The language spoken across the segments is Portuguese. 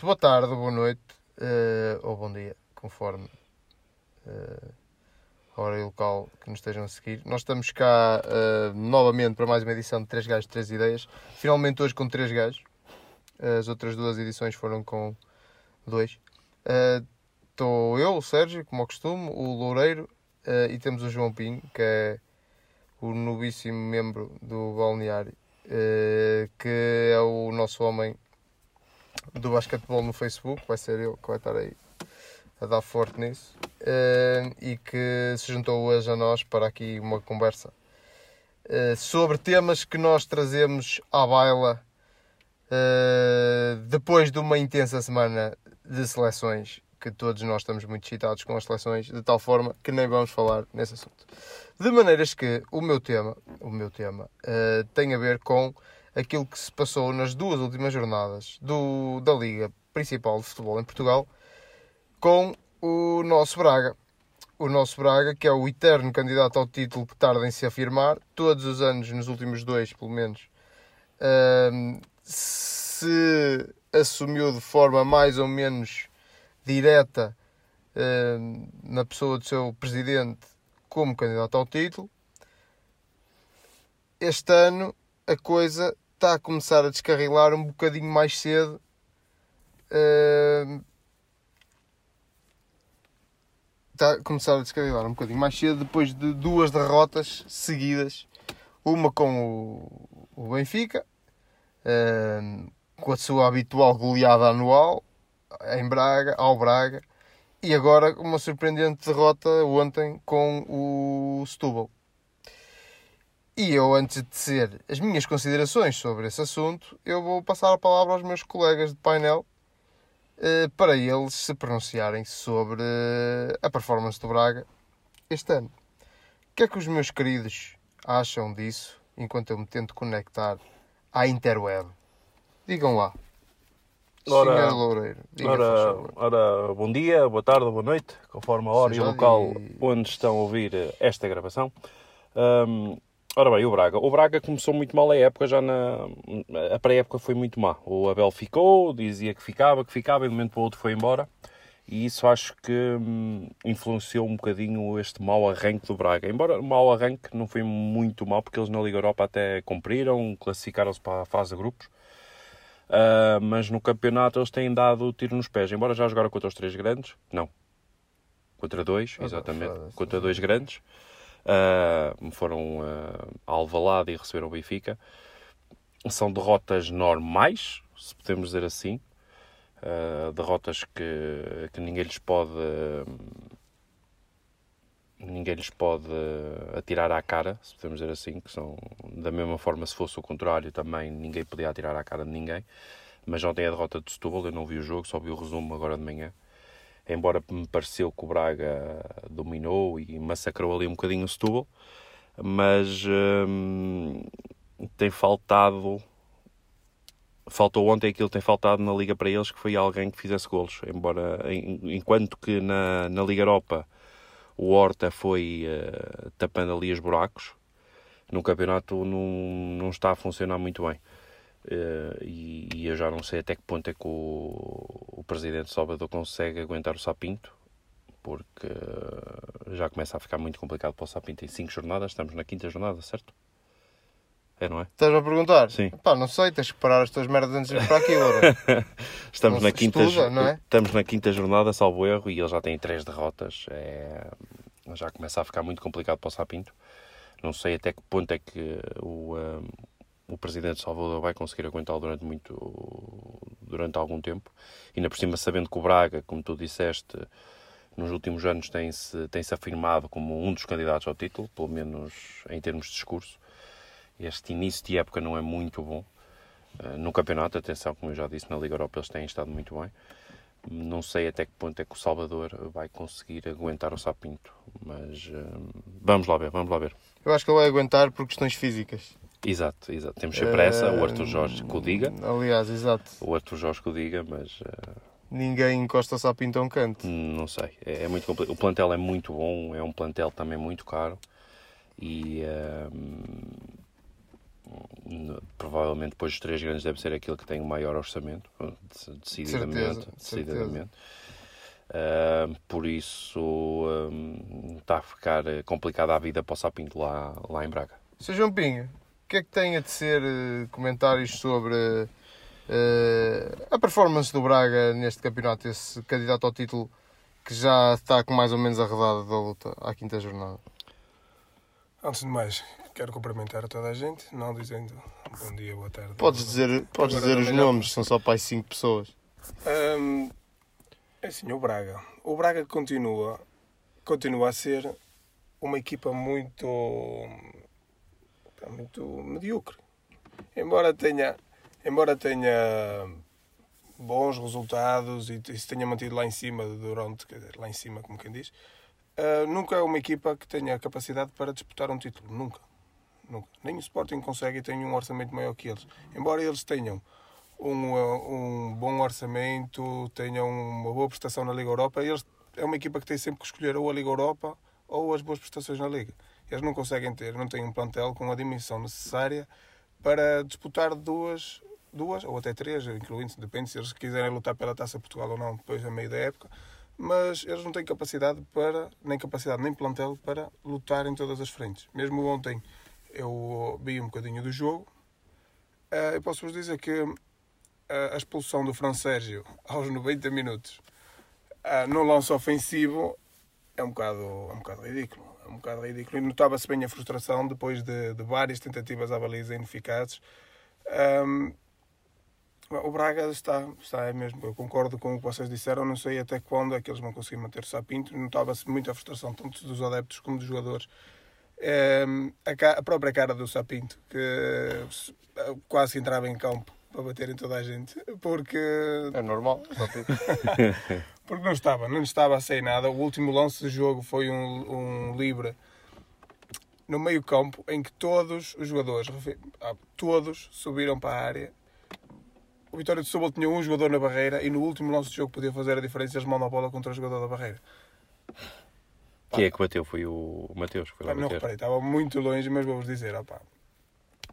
Boa tarde, boa noite uh, ou bom dia, conforme uh, a hora e o local que nos estejam a seguir. Nós estamos cá uh, novamente para mais uma edição de 3 gajos, 3 ideias. Finalmente hoje com 3 gajos. As outras duas edições foram com 2. Estou eu, o Sérgio, como ao costume, o Loureiro e temos o João Pinho, que é o novíssimo membro do balneário, que é o nosso homem do basquetebol no Facebook, vai ser ele que vai estar aí a dar forte nisso, uh, e que se juntou hoje a nós para aqui uma conversa uh, sobre temas que nós trazemos à baila uh, depois de uma intensa semana de seleções, que todos nós estamos muito excitados com as seleções, de tal forma que nem vamos falar nesse assunto. De maneiras que o meu tema, o meu tema tem a ver com aquilo que se passou nas duas últimas jornadas do, da Liga Principal de Futebol em Portugal com o nosso Braga. O nosso Braga, que é o eterno candidato ao título que tarda em se afirmar, todos os anos, nos últimos dois pelo menos, uh, se assumiu de forma mais ou menos direta uh, na pessoa do seu presidente como candidato ao título. Este ano a coisa está a começar a descarrilar um bocadinho mais cedo. Uh, está a começar a descarrilar um bocadinho mais cedo depois de duas derrotas seguidas. Uma com o, o Benfica, uh, com a sua habitual goleada anual em Braga, ao Braga, e agora uma surpreendente derrota ontem com o Setúbal. E eu, antes de dizer as minhas considerações sobre esse assunto, eu vou passar a palavra aos meus colegas de painel eh, para eles se pronunciarem sobre eh, a performance do Braga este ano. O que é que os meus queridos acham disso enquanto eu me tento conectar à interweb? Digam lá. Ora, Loureiro, ora, ora, bom dia, boa tarde, boa noite, conforme a hora Seja e o local e... onde estão a ouvir esta gravação. Um, Ora bem, o Braga. O Braga começou muito mal a época, já na. A pré-época foi muito má. O Abel ficou, dizia que ficava, que ficava, e de um momento para o outro foi embora. E isso acho que hum, influenciou um bocadinho este mau arranque do Braga. Embora o mau arranque não foi muito mal, porque eles na Liga Europa até cumpriram, classificaram-se para a fase de grupos. Uh, mas no campeonato eles têm dado tiro nos pés. Embora já jogaram contra os três grandes, não. Contra dois, exatamente. Contra dois grandes. Uh, foram uh, a Alvalade e receberam o Benfica. São derrotas normais, se podemos dizer assim. Uh, derrotas que, que ninguém lhes pode ninguém lhes pode atirar à cara, se podemos dizer assim, que são da mesma forma se fosse o contrário também ninguém podia atirar à cara de ninguém. Mas ontem a derrota de Setúbal, eu não vi o jogo, só vi o resumo agora de manhã embora me pareceu que o Braga dominou e massacrou ali um bocadinho o Setúbal, mas hum, tem faltado faltou ontem aquilo que tem faltado na Liga para eles, que foi alguém que fizesse golos. Embora, enquanto que na, na Liga Europa o Horta foi uh, tapando ali os buracos, no campeonato não, não está a funcionar muito bem. Uh, e, e, eu já não sei até que ponto é que o, o presidente Salvador consegue aguentar o Sapinto, porque uh, já começa a ficar muito complicado para o Sapinto em 5 jornadas. Estamos na quinta jornada, certo? É, não é? Estás a perguntar? Sim. Pá, não sei, tens que parar as tuas merdas antes de ir para aquilo. estamos, na quinta, estuda, não é? estamos na quinta jornada, salvo erro, e ele já tem três derrotas. É... Já começa a ficar muito complicado para o Sapinto. Não sei até que ponto é que o, um, o presidente Salvador vai conseguir aguentá-lo durante muito durante algum tempo. Ainda por cima, sabendo que o Braga, como tu disseste, nos últimos anos tem-se tem -se afirmado como um dos candidatos ao título, pelo menos em termos de discurso. Este início de época não é muito bom. Eh, no campeonato, atenção, como eu já disse, na Liga Europa eles têm estado muito bem. Não sei até que ponto é que o Salvador vai conseguir aguentar o Sapinto, mas uh, vamos lá ver, vamos lá ver. Eu acho que ele vai aguentar por questões físicas. Exato, exato. Temos sempre pressa, o Arthur Jorge que o diga. Aliás, exato. O Arthur Jorge que o diga, mas. Uh... Ninguém encosta-se a pinta um canto. Não sei. É, é muito complicado. O plantel é muito bom, é um plantel também muito caro. E, uh, provavelmente depois dos três grandes deve ser aquele que tem o maior orçamento, decididamente. Certeza, decididamente. Uh, por isso um, está a ficar complicada a vida para o Sapinto lá, lá em Braga. Sr. João Pinho, que é que tem a dizer uh, comentários sobre uh, a performance do Braga neste campeonato, esse candidato ao título que já está com mais ou menos arredado da luta à quinta jornada? Antes de mais, quero cumprimentar a toda a gente, não dizendo bom dia, boa tarde. Podes dizer, podes dizer os nomes, são só para as 5 pessoas. Um, é assim, o Braga. O Braga continua, continua a ser uma equipa muito, muito medíocre. Embora tenha, embora tenha bons resultados e se tenha mantido lá em cima durante, lá em cima, como quem diz, uh, nunca é uma equipa que tenha capacidade para disputar um título. Nunca. Nunca. Nem o Sporting consegue e tem um orçamento maior que eles. Embora eles tenham um, um bom orçamento, tenham uma boa prestação na Liga Europa, eles é uma equipa que tem sempre que escolher ou a Liga Europa ou as boas prestações na Liga. Eles não conseguem ter, não têm um plantel com a dimensão necessária para disputar duas, duas ou até três, incluindo, depende se eles quiserem lutar pela Taça Portugal ou não, depois a meio da época, mas eles não têm capacidade para, nem capacidade nem plantel para lutar em todas as frentes. Mesmo ontem eu vi um bocadinho do jogo, eh, eu posso vos dizer que a expulsão do Fran Sérgio aos 90 minutos uh, no lance ofensivo é um bocado, é um bocado ridículo. Um bocado ridículo. E notava-se bem a frustração depois de, de, várias tentativas à baliza ineficazes. Um, o Braga está, está é mesmo, eu concordo com o que vocês disseram, não sei até quando é que eles vão conseguir manter o Sapinto. Notava-se muita frustração, tanto dos adeptos como dos jogadores. Um, a, a, própria cara do Sapinto, que quase entrava em campo para bater em toda a gente, porque. É normal, porque não estava, não estava a sair nada. O último lance do jogo foi um, um livre no meio-campo em que todos os jogadores, ah, todos subiram para a área. O Vitória de Setúbal tinha um jogador na barreira e no último lance do jogo podia fazer a diferença eles mandam a bola contra o jogador da barreira. Quem é que bateu? Foi o Mateus? Foi não reparei, estava muito longe, mas vou-vos dizer, opa,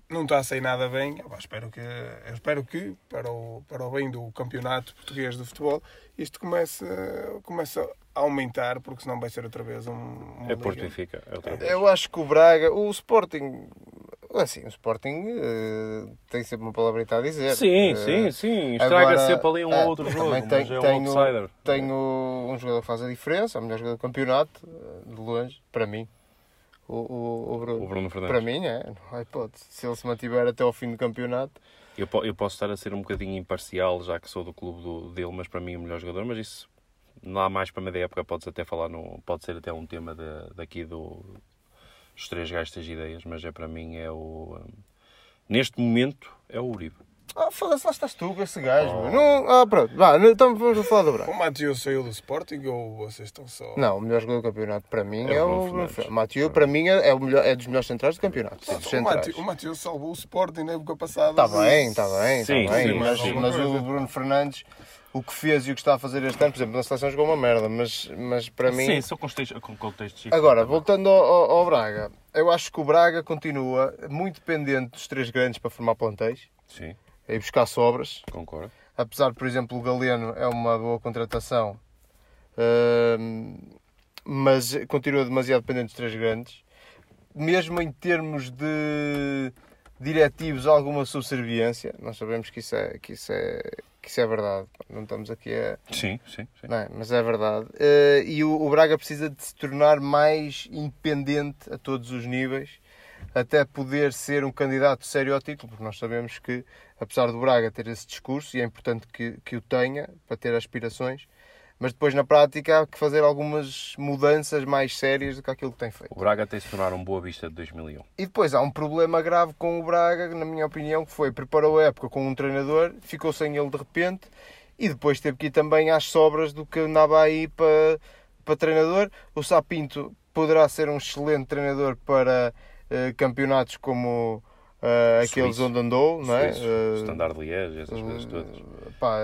não está a sair nada bem. Eu espero que, eu espero que para, o, para o bem do campeonato português de futebol, isto comece, comece a aumentar, porque senão vai ser outra vez um. É Porto Benfica. É outra vez. Eu acho que o Braga, o Sporting. Assim, o Sporting uh, tem sempre uma palavrita a dizer. Sim, uh, sim, sim. Estraga sempre ali um uh, outro jogo. Também tem, é um tenho, outsider. tenho um jogador que faz a diferença, o melhor jogador do campeonato, de longe, para mim o, o, o, Bruno. o Bruno Fernandes. Para mim é, não há hipótese. Se ele se mantiver até ao fim do campeonato. Eu, eu posso estar a ser um bocadinho imparcial, já que sou do clube do, dele, mas para mim é o melhor jogador. Mas isso, não há mais para meia época, podes até falar, no, pode ser até um tema de, daqui do, dos três gajos das ideias, mas é para mim é o. Um, neste momento é o Uribe. Ah, foda-se, lá estás tu com esse gajo. Oh. Não, ah, pronto, vá, então vamos falar do Braga. O Matheus saiu do Sporting ou vocês estão só. Não, o melhor jogador do campeonato para mim é, é o. O Matheus, para mim, é, o melhor, é dos melhores centrais do campeonato. o Matheus salvou o Sporting na época passada. Está bem, está bem, está bem. Sim, mas, sim. mas o Bruno Fernandes o que fez e o que está a fazer este ano, por exemplo, na seleção jogou uma merda, mas, mas para mim. Sim, são contextos. Com contextos Agora, voltando ao, ao, ao, Braga, eu acho que o Braga continua muito dependente dos três grandes para formar plantéis. Sim ir buscar sobras. Concordo. Apesar por exemplo, o Galeno é uma boa contratação, uh, mas continua demasiado dependente dos três grandes. Mesmo em termos de diretivos, alguma subserviência, nós sabemos que isso é, que isso é, que isso é verdade. Não estamos aqui a. Sim, sim. sim. Não é? Mas é verdade. Uh, e o, o Braga precisa de se tornar mais independente a todos os níveis até poder ser um candidato sério ao título, porque nós sabemos que, apesar do Braga ter esse discurso, e é importante que, que o tenha para ter aspirações, mas depois na prática há que fazer algumas mudanças mais sérias do que aquilo que tem feito. O Braga tem se tornar um Boa Vista de 2001. E depois há um problema grave com o Braga, na minha opinião, que foi preparou a época com um treinador, ficou sem ele de repente e depois teve que ir também às sobras do que andava aí para, para treinador. O Sapinto poderá ser um excelente treinador para campeonatos como uh, aqueles onde andou, não é? Uh, Standard Liège, essas coisas todas. Pá,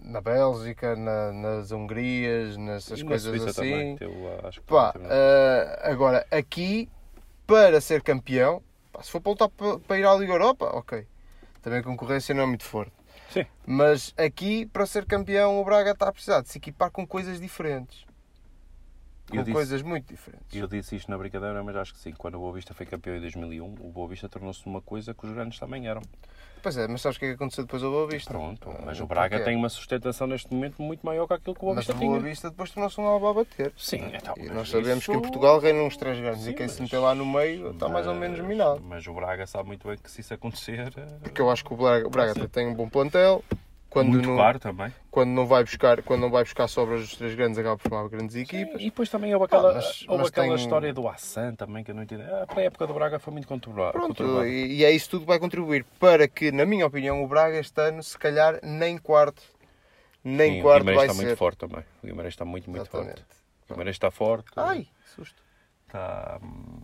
na Bélgica, na, nas Hungrias, nessas e coisas na assim. Também, lá, acho que pá, agora, aqui, para ser campeão, pá, se for para lutar pa- para ir à Liga Europa, ok. Também a concorrência não é muito forte. Sim. Mas aqui, para ser campeão, o Braga está a precisar de se equipar com coisas diferentes. Com Eu disse- coisas muito diferentes. Eu disse isto na brincadeira, mas acho que sim. Quando o Boa Vista foi campeão em 2001, o Boa Vista tornou-se uma coisa que os grandes também eram. Pois é, mas sabes o que é que aconteceu depois ao Boa Vista? Pronto, mas Ah, o Braga tem uma sustentação neste momento muito maior que aquilo que o Boa Mas Vista o Boa tinha. Vista depois tornou-se um alvo a bater. Sim, então, E mas nós sabemos isso- que em Portugal reinam uns três grandes Sim, e quem se mas- meter lá no meio está mais ou menos mas- minado. Mas o Braga sabe muito bem que se isso acontecer. Porque eu acho que o Braga, o Braga tem um bom plantel. Quando muito não, claro também. quando, não vai buscar, quando não vai buscar sobras dos três grandes, acaba por formar grandes equipas. E depois também houve aquela, Ah, mas- houve mas aquela tem- história do Assan também que eu não entendi. A pré-época do Braga foi muito conturbada. Pronto, e, e é isso tudo que vai contribuir para que, na minha opinião, o Braga este ano, se calhar, nem quarto, nem Sim, o quarto Guimarães vai está ser. muito forte também. O Guimarães está muito, muito Exatamente. forte. O Guimarães está forte. Ai, susto. Está, hum,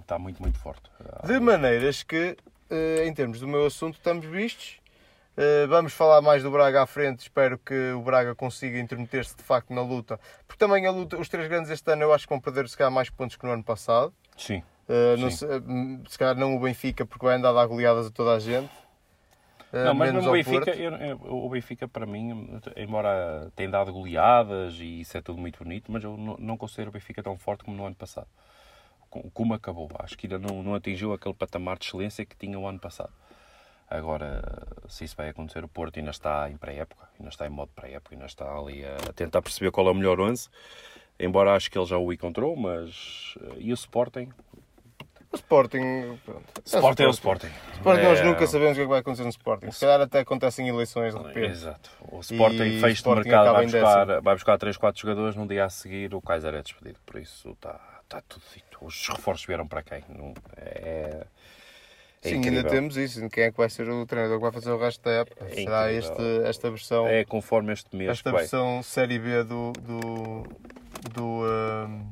está muito, muito forte. Ah, De maneiras que, eh, em termos do meu assunto, estamos vistos. Eh, Vamos falar mais do Braga à frente. Espero que o Braga consiga intermeter-se de facto na luta. Porque também a luta, os três grandes este ano eu acho que vão perder se calhar mais pontos que no ano passado. Sim. Eh, não se, eh, se calhar não o Benfica, porque vai andar a dar goleadas a toda a gente. Eh, Não, mas menos no ao Benfica, eu- eu- o Benfica para mim, embora tenha dado goleadas e isso é tudo muito bonito, mas eu não, não considero o Benfica tão forte como no ano passado. Com- Como acabou. Acho que ainda não, não atingiu aquele patamar de excelência que tinha o ano passado. Agora, se isso vai acontecer, o Porto ainda está em pré-época, ainda está em modo pré-época, ainda está ali a tentar perceber qual é o melhor 11. Embora acho que ele já o encontrou, mas. eh, E o Sporting? O Sporting. Pronto. Sporting é o Sporting. Sporting, nós É- nunca sabemos o que é que vai acontecer no Sporting. Se calhar até acontecem eleições de repente. Exato. O Sporting fecho de mercado vai buscar, décimo. vai buscar 3, 4 jogadores, no dia a seguir o Kaiser é despedido. Por isso está, está tudo dito. Os reforços vieram para quem? Não, é, é Sim, incrível. ainda temos isso. Quem é que vai ser o treinador que vai fazer o resto da época? É Será este, esta versão, É conforme este mês esta versão Série B do, do, do, ahm,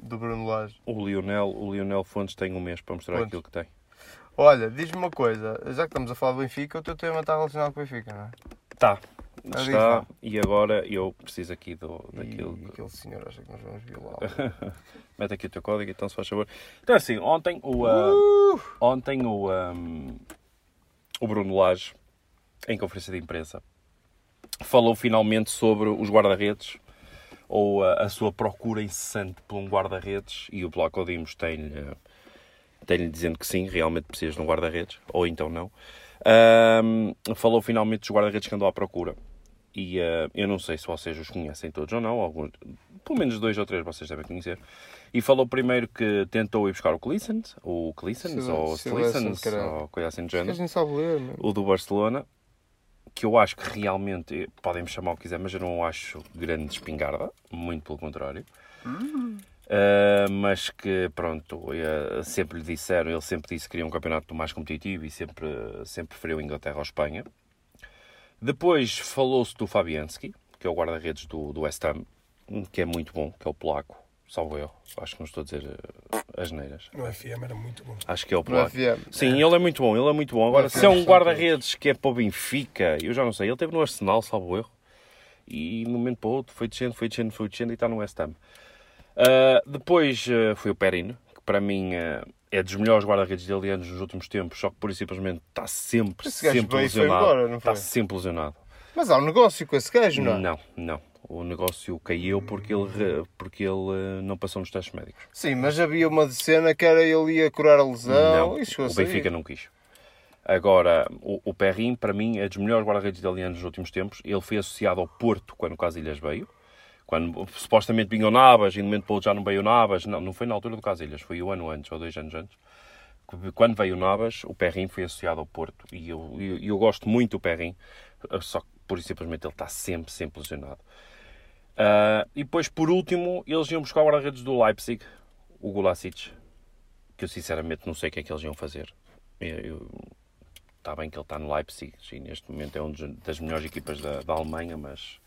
do Bruno Lage? O Lionel, o Lionel Fontes tem um mês para mostrar Fontes. aquilo que tem. Olha, diz-me uma coisa. Já que estamos a falar do Benfica, o teu tema está relacionado com o Benfica, não é? Tá. Ah, Está. E agora eu preciso aqui do, daquilo. E aquele senhor acha que nós vamos violá-lo. Mete aqui o teu código, então se faz favor. Então assim, ontem o, ah, Uh! ontem o, ahm, o Bruno Lage, em conferência de imprensa, falou finalmente sobre os guarda-redes ou a, a sua procura incessante por um guarda-redes e o Bloco Dimos tem-lhe tem dizendo que sim, realmente precisas de um guarda-redes, ou então não. Ahm, falou finalmente dos guarda-redes que andou à procura. E ah, eu não sei se vocês os conhecem todos ou não, alguns, pelo menos dois ou três vocês devem conhecer. E falou primeiro que tentou ir buscar o Cleasons, o Cleasons, ou Cleasons, ou coisa assim do A género sabe ler, meu. o do Barcelona, que eu acho que realmente, eh, podem-me chamar o que quiser, mas eu não acho grande espingarda, muito pelo contrário. Uh, mas que, pronto, sempre lhe disseram, ele sempre disse que queria um campeonato mais competitivo e sempre, sempre preferiu Inglaterra ou Espanha. Depois falou-se do Fabianski, que é o guarda-redes do, do West Ham, que é muito bom, que é o polaco, salvo eu, acho que não estou a dizer uh, as neiras. No FM era muito bom. Acho que é o No polaco. FM. Sim, ele é muito bom, ele é muito bom. Agora, se é um guarda-redes que é para o Benfica, eu já não sei, ele teve no Arsenal, salvo erro, e de um momento para o outro foi descendo, foi descendo, foi descendo e está no West Ham. Ah, depois ah, foi o Perino, para mim ah, é dos melhores guarda-redes dele anos nos últimos tempos, só que por e simplesmente está sempre, Esse sempre lesionado. embora, está sempre lesionado. Mas há um negócio com esse gajo, não é? Não, não. O negócio caiu porque ele, porque ele ah, não passou nos testes médicos. Sim, mas havia uma cena que era ele ia curar a lesão. Não, e chegou o. Benfica não quis. Agora, o, o Perrin, para mim, é dos melhores guarda-redes italianos nos últimos tempos. Ele foi associado ao Porto quando o Casilhas veio. Quando supostamente vinha o Navas e no momento para já não veio o Navas. Não, não foi na altura do Casilhas, foi o ano antes ou dois anos antes. Quando veio o Navas, o Perrin foi associado ao Porto. E eu, eu, eu gosto muito do Perrin, só que por simplesmente ele está sempre, sempre lesionado. Ah, e depois, por último, eles iam buscar o guarda-redes do Leipzig, o Gulasic, que eu sinceramente não sei o que é que eles iam fazer. Está bem que ele está no Leipzig e neste momento é uma das melhores equipas da, da Alemanha, mas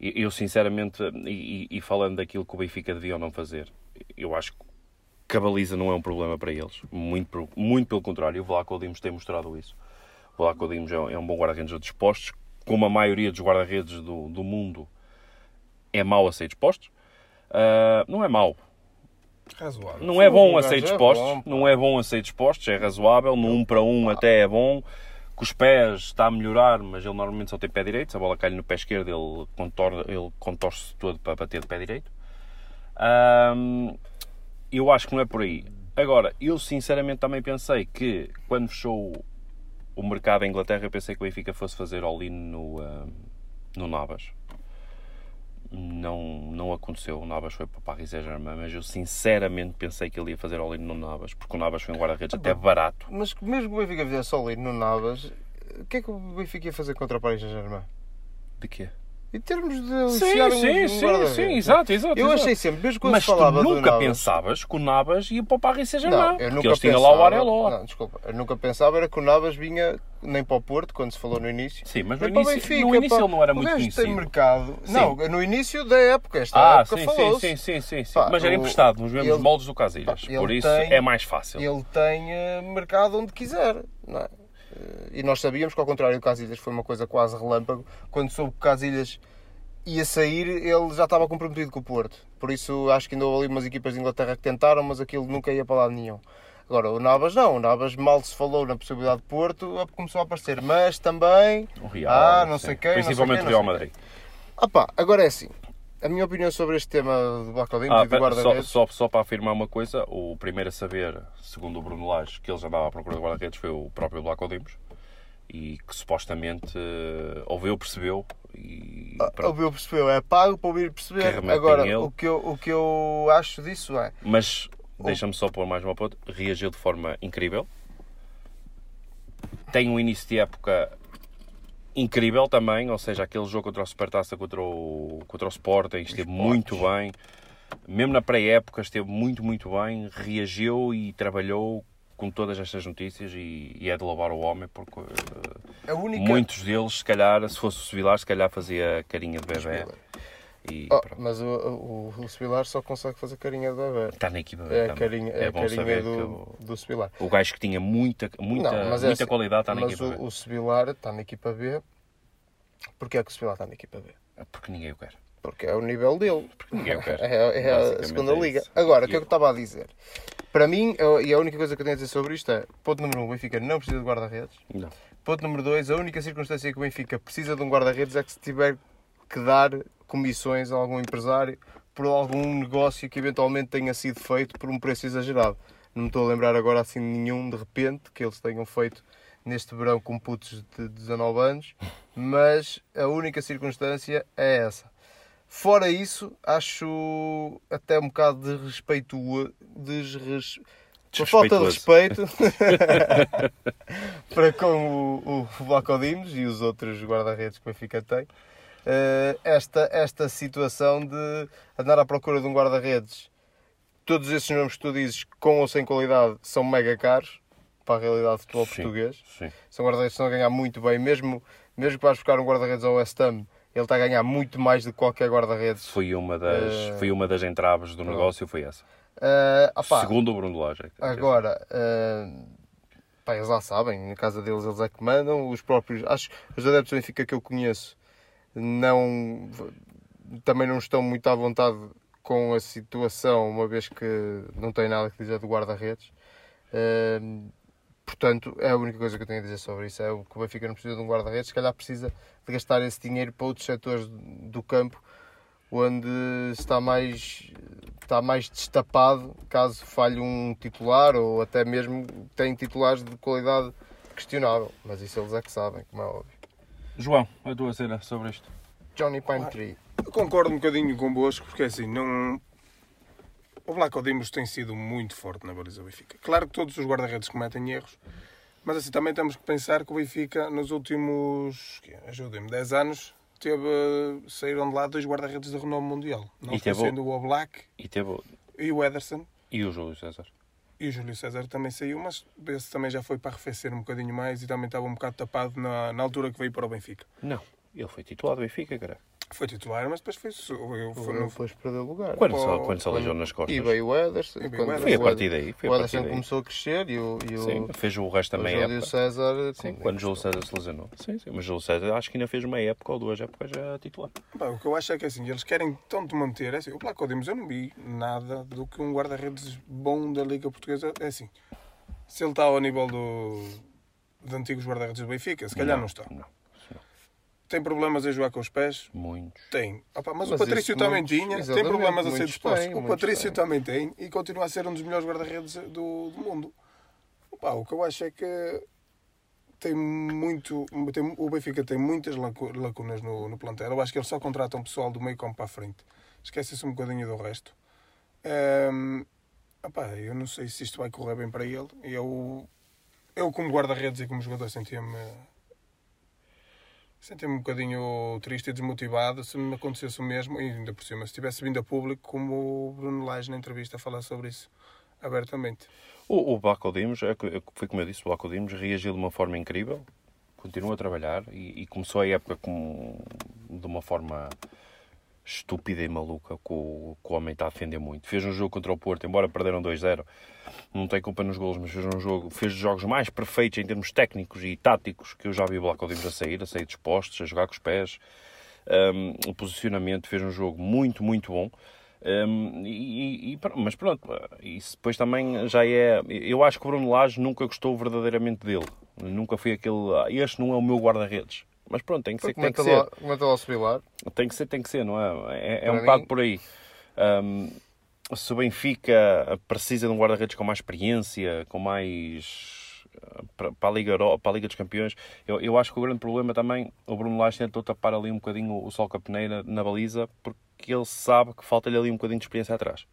eu, sinceramente, e, e- falando daquilo que o Benfica devia ou não fazer, eu acho que a baliza não é um problema para eles. Muito, muito pelo contrário, o Vlaco Dimos tem mostrado isso. O Vlaco Dimos é, um- é um bom guarda-redes a dispostos, como a maioria dos guarda-redes do, do mundo é mau a ser dispostos. Ah, não é mau. Razoável. Não é bom a ser é dispostos, bom, pá. não é bom a ser dispostos, é razoável, no 1 para 1 até é bom. Com os pés está a melhorar, mas ele normalmente só tem pé direito. Se a bola cai no pé esquerdo, ele contorce, ele contorce todo para bater de pé direito. Eu acho que não é por aí. Agora, eu sinceramente também pensei que quando fechou o mercado em Inglaterra, eu pensei que o Benfica fosse fazer all-in no, ahm, no Navas. Não, não aconteceu. O Navas foi para o Paris Saint-Germain, mas eu sinceramente pensei que ele ia fazer all-in no Navas, porque o Navas foi um guarda-redes até barato. Mas mesmo que o Benfica fizesse ali no Navas, o que é que o Benfica ia fazer contra o Paris Saint-Germain? De quê? Em termos de Sim, um- sim, um sim, sim, exato, exato. Eu exato. achei sempre, mesmo quando Mas se tu falava do nunca pensavas que o Navas ia para o Paris Saint-Germain. Porque nunca eles tinham lá o Areloa. Não, desculpa. Eu nunca pensava era que o Navas vinha nem para o Porto, quando se falou no início. Sim, mas no início, no início pá. ele não era muito conhecido. tem mercado... Sim. Não, no início da época. Esta Ah, época sim, sim, sim, sim, sim. Pá, Mas era emprestado nos mesmos ele- moldes do Casilhas. pá, Por isso tem- é mais fácil. Ele tem eh, mercado onde quiser. Não é? E nós sabíamos que, ao contrário do Casilhas, foi uma coisa quase relâmpago. Quando soube que o Casilhas ia sair, ele já estava comprometido com o Porto. Por isso, acho que ainda houve ali umas equipas de Inglaterra que tentaram, mas aquilo nunca ia para lado nenhum. Agora, o Navas não. O Navas mal se falou na possibilidade de Porto, começou a aparecer. Mas também... O Real. Ah, não sim. sei quem, não sei Principalmente quem, o Real Madrid. Ah pá, agora é assim. A minha opinião sobre este tema do Odin Ah, e do pera, só, guarda-redes... só, só para afirmar uma coisa, o primeiro a saber, segundo o Bruno Lage, que ele já andava à procura de guarda-redes foi o próprio Black Dimos e que supostamente eh, ouviu, percebeu e pronto. Ouviu, percebeu, é pago para ouvir perceber. Agora, o que, eu, o que eu acho disso é. Mas deixa-me só pôr mais uma ponta. Reagiu de forma incrível. Tem um início de época incrível também, ou seja, aquele jogo contra o Supertaça contra o, contra o Sporting esteve muito bem. Mesmo na pré-época esteve muito, muito bem. Reagiu e trabalhou com todas estas notícias e, e é de louvar o homem porque eh, única. muitos deles, se calhar, se fosse o Sevilar, se calhar fazia carinha de bebê. E Oh, mas o, o, o Sevilar só consegue fazer carinha de bebê. está na equipa É a carinha, é a bom carinha saber do, que o- do Sevilar. o gajo que tinha muita, muita, Não, mas é muita assim, qualidade está na Mas equipa B. o, o Sevilar está na equipa B. Porquê é que o Sevilar está na equipa B? Porque ninguém o quer. Porque é o nível dele. ninguém o quer. É, é a segunda é liga. Agora, o que é que eu estava a dizer? Para mim, e a única coisa que eu tenho a dizer sobre isto é: ponto número 1, um, o Benfica não precisa de guarda-redes. Ponto número 2, a única circunstância que o Benfica precisa de um guarda-redes é que se tiver que dar comissões a algum empresário por algum negócio que eventualmente tenha sido feito por um preço exagerado. Não me estou a lembrar agora assim de nenhum de repente que eles tenham feito neste verão com putos de 19 anos, mas a única circunstância é essa. Fora isso, acho até um bocado desrespeituoso, desres... Por falta de respeito para com o, o Vlaco e os outros guarda-redes que o Benfica tem, esta, esta situação de andar à procura de um guarda-redes. Todos esses nomes que tu dizes, com ou sem qualidade, são mega caros para a realidade do futebol Sim. português. Sim. São guarda-redes que estão a ganhar muito bem, mesmo, mesmo que vais buscar um guarda-redes ao West Ham, ele está a ganhar muito mais do que qualquer guarda-redes. Foi uma das, Eh, foi uma das entraves do negócio, foi essa. Eh, opá, Segundo o Bruno Lage. Agora, ah, pá, eles lá sabem, na casa deles eles é que mandam, os próprios, acho que os adeptos do Benfica que eu conheço não, também não estão muito à vontade com a situação, uma vez que não tem nada que dizer do guarda-redes. Portanto, é a única coisa que eu tenho a dizer sobre isso, é o que o Benfica não precisa de um guarda-redes, se calhar precisa de gastar esse dinheiro para outros setores do campo, onde está mais está mais destapado caso falhe um titular ou até mesmo tem titulares de qualidade questionável. Mas isso eles é que sabem, como é óbvio. João, a tua cena sobre isto. Johnny Pine Tree. Eu concordo um bocadinho convosco, porque assim, não. O Vlaco Dimos tem sido muito forte na baliza do Benfica. Claro que todos os guarda-redes cometem erros, mas assim também temos que pensar que o Benfica, nos últimos, quê? ajudem-me, 10 anos, teve, saíram de lá dois guarda-redes de renome mundial. Não E sendo o Oblak E teve e o Ederson. e o Júlio César. E o Júlio César também saiu, mas esse também já foi para arrefecer um bocadinho mais e também estava um bocado tapado na, na altura que veio para o Benfica. Não, ele foi titular do Benfica, cara. Foi titular, mas depois foi. su- Eu, O foi não depois perdeu lugar. Quando, Pô, só, quando se aleijou nas costas. E veio o Ederson. E o quando. Foi a o partir daí. Foi O a Ederson começou a crescer e o, e o, Sim, fez o resto da o meia Júlio época. César. Sim, quando Júlio César se lesionou. Sim, sim, mas Júlio César acho que ainda fez uma época ou duas épocas já titular. Pá, o que eu acho é que assim, eles querem tanto manter. É assim, o Placo Dimos, eu não vi nada do que um guarda-redes bom da Liga Portuguesa. É assim, se ele está ao nível do, de antigos guarda-redes do Benfica, se calhar não, está. Não, Tem problemas a jogar com os pés? muitos. Tem. Opa, mas, Mas o Patrício isso também muitos- tinha. Tem problemas a ser disposto. têm, O Patrício têm. também tem e continua a ser um dos melhores guarda-redes do, do mundo. Opa, o que eu acho é que tem muito. Tem, o Benfica tem muitas lacu- lacunas no, no plantel. Eu acho que eles só contratam pessoal do meio campo para a frente. Esquece-se um bocadinho do resto. Ehm, opá, eu não sei se isto vai correr bem para ele. Eu, eu como guarda-redes e como jogador, sentia-me. Sentia-me um bocadinho triste e desmotivado se me acontecesse o mesmo, e ainda por cima, se tivesse vindo a público, como o Bruno Lage na entrevista falar sobre isso abertamente. O, o Baco Dimos, é que- foi como eu disse, o Baco Dimos reagiu de uma forma incrível, continua a trabalhar e, e começou a época com, de uma forma estúpida e maluca, que o, homem está a defender muito. Fez um jogo contra o Porto, embora perderam 2-0, não tem culpa nos golos, mas fez um jogo, fez os jogos mais perfeitos em termos técnicos e táticos que eu já vi o Baco Dimos a sair, a sair dispostos, a jogar com os pés. Um, o posicionamento fez um jogo muito, muito bom. Um, e, e- mas pronto, isso depois também já é. Eu acho que o Bruno Lage nunca gostou verdadeiramente dele. Nunca foi aquele. "Ah, Este não é o meu guarda-redes. Mas pronto, tem que ser, tem que ser. Lá o Sevilar. Tem que ser, tem que ser, não é? É, é um bocado por aí. Um, se o Benfica precisa de um guarda-redes com mais experiência, com mais. uh, Para, para, a Liga, Euro- para a Liga dos Campeões, eu, eu acho que o grande problema também, o Bruno Lage tentou tapar ali um bocadinho o Sol Capeneira na baliza, porque ele sabe que falta-lhe ali um bocadinho de experiência atrás.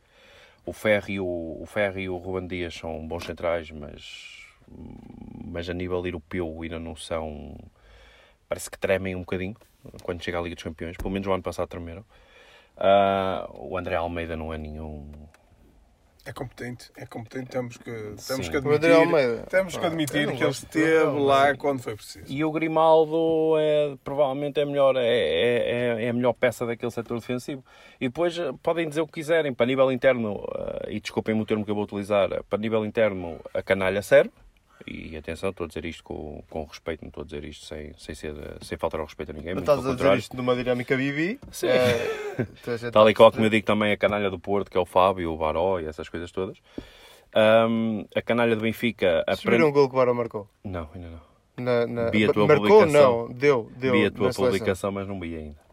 O Ferro e o, o, Ferro e o Ruben Dias são bons centrais, mas, mas a nível europeu ainda não são. Parece que tremem um bocadinho quando chega à Liga dos Campeões. Pelo menos o ano passado tremeram. Ah, o André Almeida não é nenhum. É competente, é competente, temos que, temos Sim. que admitir, Almeida. temos que Ah, admitir que ele esteve lá quando foi preciso. E o Grimaldo é, provavelmente é a melhor, é, é, é- é a melhor peça daquele setor defensivo. E depois eh, podem dizer o que quiserem, para nível interno, eh, e desculpem-me o termo que eu vou utilizar, eh, para nível interno a canalha serve. E atenção, estou a dizer isto com, com respeito, não estou a dizer isto sem, sem, ser, sem faltar ao respeito a ninguém. Não estás a dizer isto numa dinâmica Bibi. Sim. É, Tal e qual como eu digo também a canalha do Porto, que é o Fábio, o Baró e essas coisas todas. Ahm, a canalha do Benfica aprende... viram o gol que o Barão marcou? Não, ainda não. Na, na... Marcou? publicação. Não, deu. deu Vi a tua na seleção. publicação, mas não vi ainda.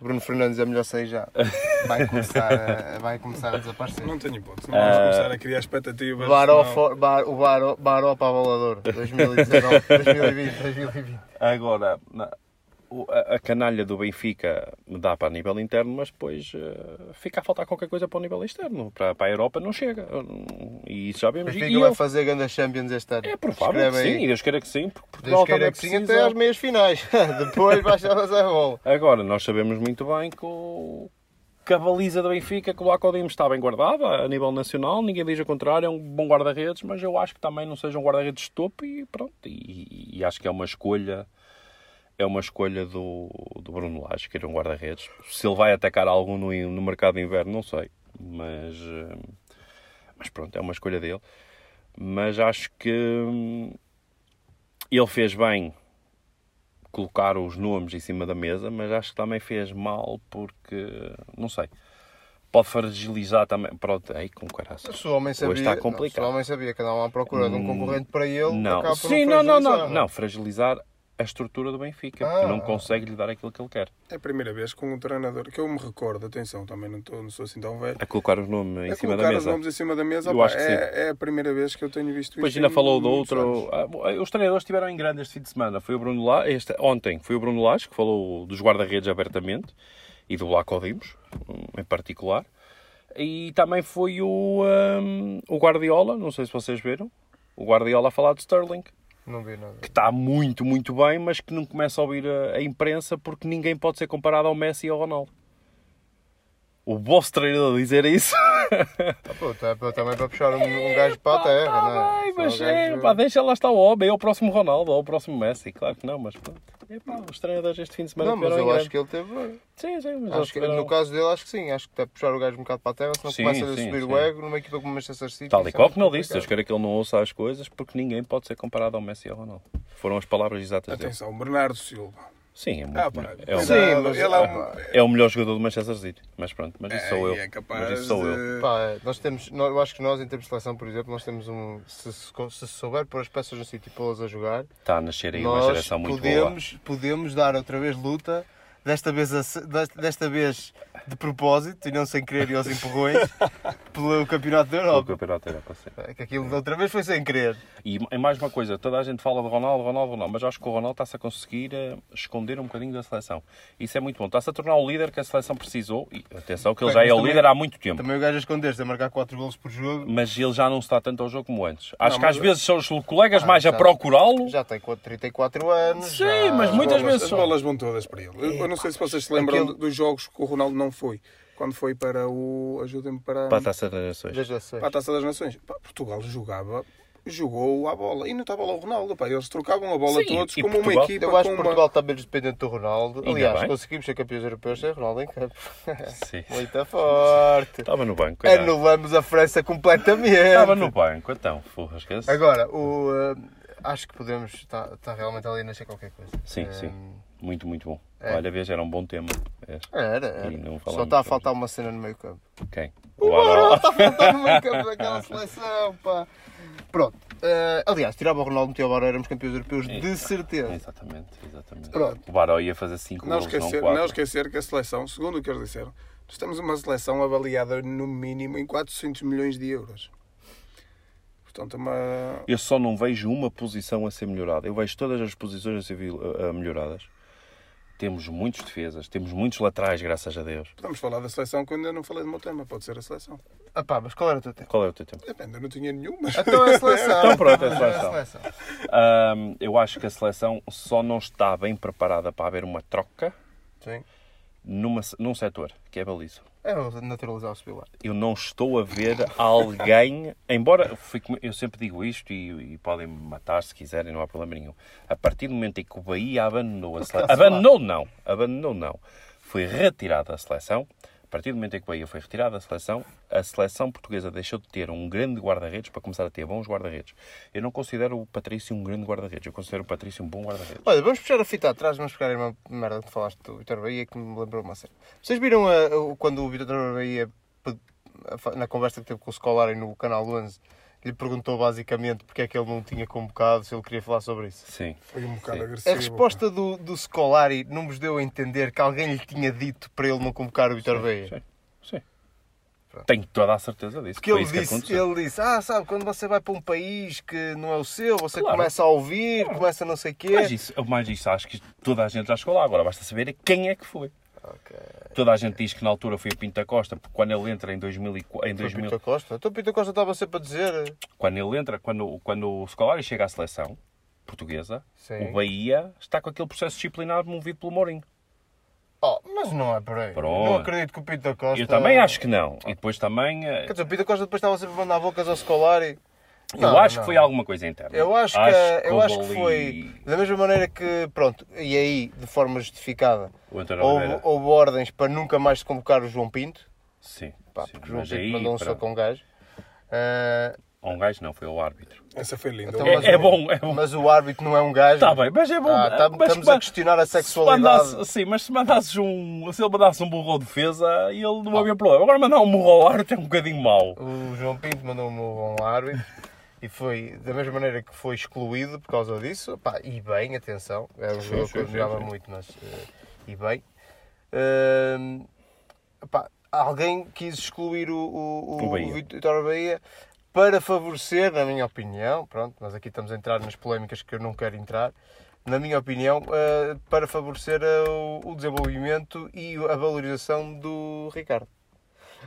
Bruno Fernandes é melhor sair já. Vai começar a, vai começar a desaparecer. Não tenho hipótese, não vamos Ah, começar a criar expectativas. Baró, senão- for, bar, o Baró, Baró para avalador. 2019, 2020, 2020. Agora, a, a canalha do Benfica dá para nível interno, mas depois eh, fica a faltar qualquer coisa para o nível externo. Para, para a Europa não chega. E isso já vemos. Benfica e vai eu- fazer grandes Champions este ano. é provável que sim, e Deus queira que sim, porque Portugal Deus queira que sim precisa. até às meias finais. Depois baixamos a bola. Agora, nós sabemos muito bem que, o, que a baliza do Benfica, que o Lacodimos está bem guardada a nível nacional, ninguém diz o contrário, é um bom guarda-redes, mas eu acho que também não seja um guarda-redes de topo e pronto. E, e acho que é uma escolha, é uma escolha do, do Bruno Lage, que era um guarda-redes. Se ele vai atacar algum no, no mercado de inverno, não sei, mas, eh, mas pronto, é uma escolha dele. Mas acho que hum, ele fez bem colocar os nomes em cima da mesa, mas acho que também fez mal porque, não sei, pode fragilizar também. Pronto, aí com caraças. Se o homem sabia, Hoje está não, complicado. se o homem sabia que andava à procura de um concorrente para ele, Não, sim, não, não, não, não, fragilizar a estrutura do Benfica, Ah, porque não consegue lhe dar aquilo que ele quer. É a primeira vez com um treinador que eu me recordo, atenção, também não, estou, não sou assim tão velho. A colocar os nomes em cima da colocar mesa. os nomes em cima da mesa, Eu opá, acho que é, é a primeira vez que eu tenho visto Depois isto. ainda falou do outro. anos. Ah, Os treinadores estiveram em grande este fim de semana. Foi o Bruno Lage, este, ontem foi o Bruno Lage, que falou dos guarda-redes abertamente e do Blaco Dimos, em particular. E também foi o, ahm, o Guardiola, não sei se vocês viram, o Guardiola a falar de Sterling. Que está muito, muito bem, mas que não começa a ouvir a, a imprensa porque ninguém pode ser comparado ao Messi e ao Ronaldo. O vosso treinador dizer isso. Ah, pô, tá- pô, também para puxar um, um gajo para a terra, Tá não é? bem, mas um é, gajo- pá, deixa lá estar o homem, é o próximo Ronaldo, ou o próximo Messi, claro que não, mas pronto. Epá, os treinadores este fim de semana Não, mas eu acho grande. que ele teve bem. Sim, sim, mas Acho que, tiveram- no caso dele, acho que sim. Acho que deve puxar o gajo um bocado para a terra, senão Sim, começa a sim, subir sim. o ego numa equipa como o Manchester City. Tal e é qual como ele disse, complicado. queira que ele não ouça as coisas, porque ninguém pode ser comparado ao Messi e ao Ronaldo. Foram as palavras exatas dele. Atenção, Bernardo Silva. Sim, é muito Ah, pá, É o, Sim, mas- é um... é o melhor jogador do Manchester City. Mas pronto, mas isso sou é, eu. é capaz mas isso sou eu. de- Pá, nós temos, nós- eu acho que nós, em termos de seleção, por exemplo, nós temos um. Se, se, se souber pôr as peças no sítio e pô-las a jogar, Está a nascer aí uma geração muito boa. podemos, podemos dar outra vez luta, desta vez, a desta vez de propósito e não sem querer e aos empurrões, pelo Campeonato da Europa. campeonato era para ser. É Que aquilo da outra vez foi sem querer. E é mais uma coisa, toda a gente fala de Ronaldo, Ronaldo, Ronaldo, mas acho que o Ronaldo está-se a conseguir eh, esconder um bocadinho da seleção. Isso é muito bom. Está-se a tornar o líder que a seleção precisou. E atenção que ele Bem, já é o também- líder há muito tempo. Também o gajo a esconder-se a marcar 4 golos por jogo. Mas ele já não está tanto ao jogo como antes. Acho Não, que às mas- vezes são os colegas Ah, mais a já- procurá-lo. Já tem 34 anos. Sim, já- mas As muitas bolas- vezes As bolas vão todas para ele. Eu, eu não sei se vocês se lembram Aquele- dos jogos que o Ronaldo não foi. Quando foi para o. Ajudem-me para. Para a taça das nações. Já sei. para a Taça das Nações. Pá, Portugal jogava, jogou a bola. E não estava lá o Ronaldo. Pá. Eles trocavam a bola Sim, todos e como Portugal- uma equipa. Eu acho que uma... Portugal está menos dependente do Ronaldo. Ainda Aliás, bem. conseguimos ser campeões europeus sem Ronaldo em campo. Sim. Muito forte. Estava no banco. coitado. Anulamos a França completamente. Estava no banco, então. Porra, esquece. Agora, o, eh, acho que podemos. Está, está realmente ali a nascer qualquer coisa. Sim, Eh, sim. Muito, muito bom. É. Olha, veja, era um bom tema. É. Era, era. Não Só está a faltar uma cena no meio campo. Quem? O Baró está a faltar no meio campo daquela seleção, pá. Pronto. Eh, aliás, tirava o Ronaldo, metia o Baró, éramos campeões europeus de certeza. Exatamente, exatamente. Pronto. O Baró ia fazer 5 Não gols, não esquecer, 4. não esquecer que a seleção, segundo o que eles disseram, nós temos uma seleção avaliada no mínimo em 400 milhões de euros. Portanto, é uma. Eu só não vejo uma posição a ser melhorada. Eu vejo todas as posições a ser melhoradas. Temos muitos defesas, temos muitos laterais, graças a Deus. Podemos falar da seleção que eu ainda não falei do meu tema, pode ser a seleção. Ah pá, mas qual era o teu tempo? Qual é o teu tempo? Depende, eu não tinha nenhum, mas. Então é a seleção. Então pronto, é a Então seleção. Ahm, eu acho que a seleção só não está bem preparada para haver uma troca Sim. Numa, num setor, que é a baliza. É naturalizar o Sevillar. Eu não estou a ver alguém, embora fui como- eu sempre digo isto e, e podem me matar se quiserem, não há problema nenhum. A partir do momento em que o Bahia abandonou a seleção, abandonou não, abandonou não, foi retirada da seleção. A partir do momento em que o Bahia foi retirada da seleção, a seleção portuguesa deixou de ter um grande guarda-redes para começar a ter bons guarda-redes. Eu não considero o Patrício um grande guarda-redes, eu considero o Patrício um bom guarda-redes. Olha, vamos puxar a fita atrás, vamos pegar uma merda que falaste do Vitor Bahia que me lembrou uma cena. Vocês viram a- o- quando o Vitor Bahia, a na conversa que teve com o Scolari no canal 11, lhe perguntou basicamente porque é que ele não tinha convocado, se ele queria falar sobre isso? Sim. Foi um bocado Sim. agressivo. A resposta do, do Scolari não vos deu a entender que alguém lhe tinha dito para ele não convocar o Vitor Bahia? Sim, sim. Tenho toda a certeza disso. Porque ele disse, ele disse, ah, sabe, quando você vai para um país que não é o seu, você Claro. começa a ouvir, começa não sei o quê. Mas isso, mas isso acho que toda a gente já chegou lá. Agora basta saber quem é que foi. Ok. Toda a gente diz que na altura foi o Pinta Costa, porque quando ele entra em 2004, em Foi 2000, Pinto Costa. Então Pinto Costa estava sempre a dizer. quando ele entra, quando, quando o Scolari chega à seleção portuguesa, Sim. o Bahia está com aquele processo disciplinar movido pelo Mourinho. Oh, mas não é por aí. Pronto. Não acredito que o Pinto Costa. Eu também acho que não. E depois também, eh, Quer dizer, o Pinto Costa depois estava sempre a mandar bocas ao Scolari. Não, acho não. que foi alguma coisa interna. Eu acho que, eu houve acho que foi da mesma maneira que, pronto, e aí, de forma justificada, houve, houve ordens para nunca mais se convocar o João Pinto, Sim, pá, sim. porque o João Mas Pinto aí, mandou um pronto. soco a um gajo. Ah, Um gajo não, foi o árbitro. Essa foi linda. Então, mas É, é bom, é bom. mas o árbitro não é um gajo. Está bem, mas é bom. Ah, tá- mas estamos ma- a questionar a Se sexualidade. mandasse, sim, mas se mandasses um. Se ele mandasse um burro ao defesa, ele não havia problema. Agora mandar um burro ao árbitro é um bocadinho mau. O João Pinto mandou um um árbitro e foi da mesma maneira que foi excluído por causa disso. Pá, e bem, atenção, é um jogador que eu sim. muito, mas eh, e bem. Hum, pá, alguém quis excluir o, o, O o, Bahia. Vitória Bahia para favorecer, na minha opinião, pronto, mas aqui estamos a entrar nas polémicas que eu não quero entrar. Na minha opinião, eh, para favorecer eh, o desenvolvimento e a valorização do Ricardo.